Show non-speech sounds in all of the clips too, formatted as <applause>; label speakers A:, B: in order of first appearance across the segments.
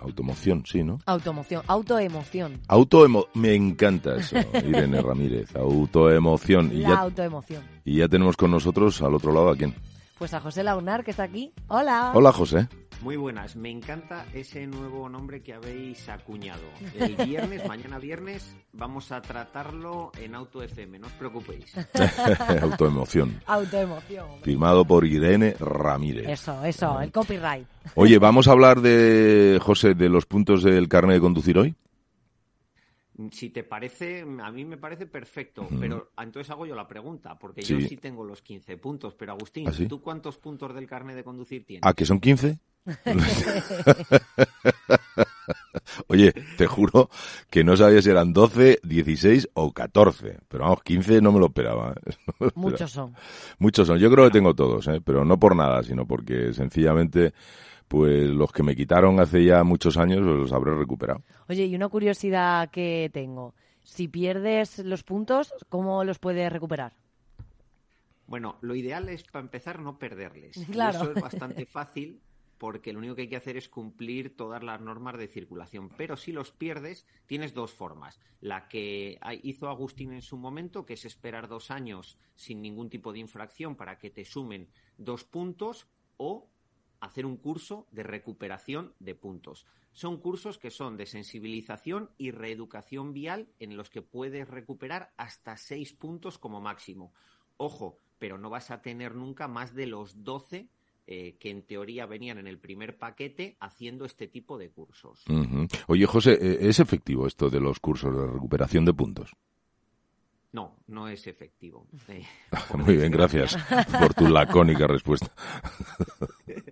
A: Automoción, sí, ¿no?
B: Automoción, autoemoción.
A: Autoemo me encanta eso, Irene Ramírez. Autoemoción. Y
B: La
A: ya,
B: autoemoción.
A: y ya tenemos con nosotros al otro lado a quién.
B: Pues a José Launar, que está aquí. Hola.
A: Hola, José.
C: Muy buenas, me encanta ese nuevo nombre que habéis acuñado. El viernes, <laughs> mañana viernes, vamos a tratarlo en Auto FM, no os preocupéis. <laughs>
A: Autoemoción.
B: Autoemoción.
A: Firmado por Irene Ramírez.
B: Eso, eso, el copyright.
A: Oye, vamos a hablar de, José, de los puntos del carnet de conducir hoy.
C: Si te parece, a mí me parece perfecto, pero entonces hago yo la pregunta, porque
A: Sí.
C: yo sí tengo los 15 puntos, pero Agustín,
A: ¿Ah, sí?
C: ¿tú cuántos puntos del carnet de conducir tienes?
A: ¿A que son 15? <laughs> Oye, te juro que no sabía si eran 12, 16 o 14. Pero vamos, 15 no me lo esperaba. ¿eh? <laughs> No me lo esperaba.
B: Muchos son.
A: Muchos son. Yo creo que tengo todos, ¿eh? pero no por nada, sino porque sencillamente, pues los que me quitaron hace ya muchos años pues, los habré recuperado.
B: Oye, y una curiosidad que tengo. Si pierdes los puntos, ¿cómo los puedes recuperar?
C: Bueno, lo ideal es, para empezar, no perderles. <laughs> Y
B: Claro.
C: eso es bastante fácil porque lo único que hay que hacer es cumplir todas las normas de circulación. Pero si los pierdes, tienes dos formas. La que hizo Agustín en su momento, que es esperar dos años sin ningún tipo de infracción para que te sumen dos puntos, o hacer un curso de recuperación de puntos. Son cursos que son de sensibilización y reeducación vial en los que puedes recuperar hasta seis puntos como máximo. Ojo, pero no vas a tener nunca más de los 12 eh, que en teoría venían en el primer paquete haciendo este tipo de cursos.
A: Oye, José, ¿eh, ¿es efectivo esto de los cursos de recuperación de puntos?
C: No, no es efectivo. <laughs> Eh,
A: Muy bien, gracias por tu lacónica respuesta. <laughs>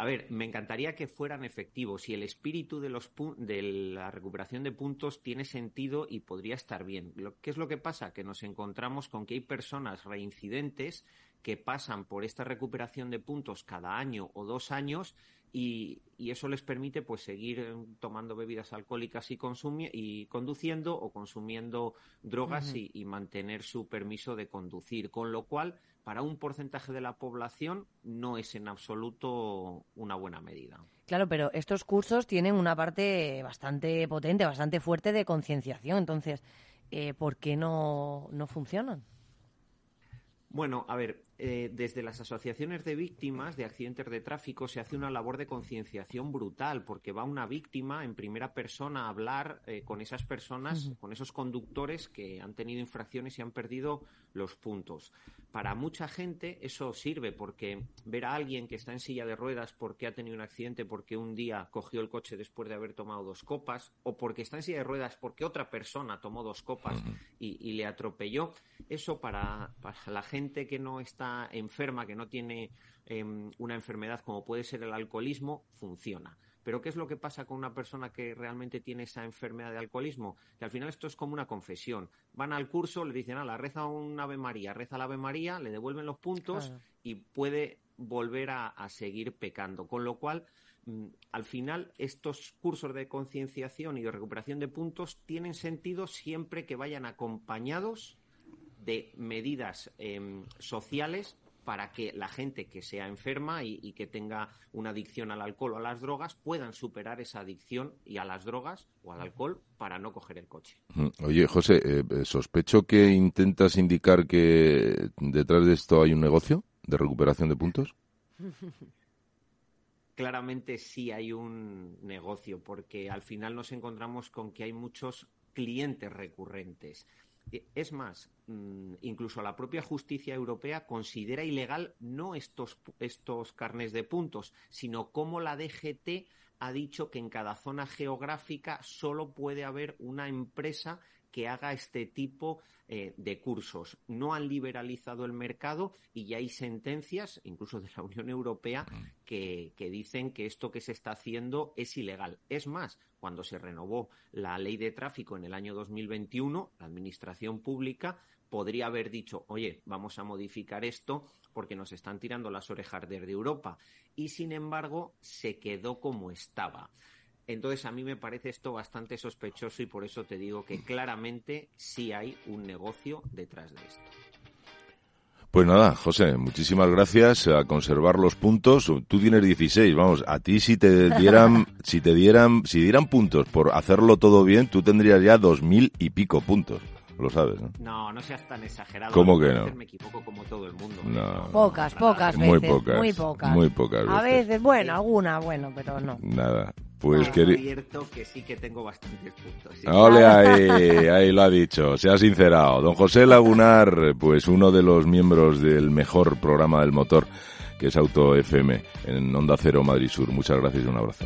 C: A ver, me encantaría que fueran efectivos y el espíritu de, los de la recuperación de puntos tiene sentido y podría estar bien. Lo, ¿Qué es lo que pasa? Que nos encontramos con que hay personas reincidentes que pasan por esta recuperación de puntos cada año o dos años y, y eso les permite pues seguir eh, tomando bebidas alcohólicas y, y conduciendo o consumiendo drogas y mantener su permiso de conducir. Con lo cual, para un porcentaje de la población no es en absoluto una buena medida.
B: Claro, pero estos cursos tienen una parte bastante potente, bastante fuerte de concienciación. Entonces, eh, ¿por qué no, no funcionan?
C: Bueno, a ver, eh, desde las asociaciones de víctimas de accidentes de tráfico se hace una labor de concienciación brutal, porque va una víctima en primera persona a hablar eh, con esas personas, con esos conductores que han tenido infracciones y han perdido los puntos. Para mucha gente eso sirve porque ver a alguien que está en silla de ruedas porque ha tenido un accidente, porque un día cogió el coche después de haber tomado dos copas, o porque está en silla de ruedas porque otra persona tomó dos copas y, y le atropelló. Eso para, para la gente que no está enferma, que no tiene em, una enfermedad como puede ser el alcoholismo, funciona. Pero ¿qué es lo que pasa con una persona que realmente tiene esa enfermedad de alcoholismo? Que al final esto es como una confesión. Van al curso, le dicen, la reza un Ave María, reza la Ave María, le devuelven los puntos
B: Claro.
C: y puede volver a, a seguir pecando. Con lo cual, mm, al final, estos cursos de concienciación y de recuperación de puntos tienen sentido siempre que vayan acompañados de medidas em, sociales para que la gente que sea enferma y, y que tenga una adicción al alcohol o a las drogas puedan superar esa adicción y a las drogas o al alcohol para no coger el coche.
A: Oye, José, eh, eh, sospecho que intentas indicar que detrás de esto hay un negocio de recuperación de puntos. <laughs>
C: claramente sí hay un negocio, porque al final nos encontramos con que hay muchos clientes recurrentes. E- Es más, mm, incluso la propia justicia europea considera ilegal no estos, estos carnes de puntos, sino como la DGT ha dicho que en cada zona geográfica solo puede haber una empresa que haga este tipo eh, de cursos. No han liberalizado el mercado y ya hay sentencias, incluso de la Unión Europea, mm. que, que dicen que esto que se está haciendo es ilegal. Es más, cuando se renovó la ley de tráfico en el año 2021, la Administración Pública podría haber dicho, oye, vamos a modificar esto porque nos están tirando las orejas desde Europa. Y sin embargo, se quedó como estaba. Entonces, a mí me parece esto bastante sospechoso y por eso te digo que claramente sí hay un negocio detrás de esto.
A: Pues nada, José, muchísimas gracias a conservar los puntos. Tú tienes 16, vamos, a ti si te dieran, <laughs> si te dieran, si dieran puntos por hacerlo todo bien, tú tendrías ya dos mil y pico puntos lo sabes, ¿no?
C: No, no seas tan exagerado.
A: ¿Cómo que no?
C: Me equivoco como todo el mundo.
A: No.
B: Pocas, pocas veces. Muy pocas. Muy pocas.
A: Muy pocas veces.
B: A veces, bueno, alguna, bueno, pero no.
A: Nada. Pues
C: no, cierto que sí que tengo bastantes puntos. ¿sí?
A: Ole ahí, ahí lo ha dicho, se ha sincerado. Don José Lagunar, pues uno de los miembros del mejor programa del motor, que es Auto FM, en Onda Cero Madrid Sur. Muchas gracias y un abrazo.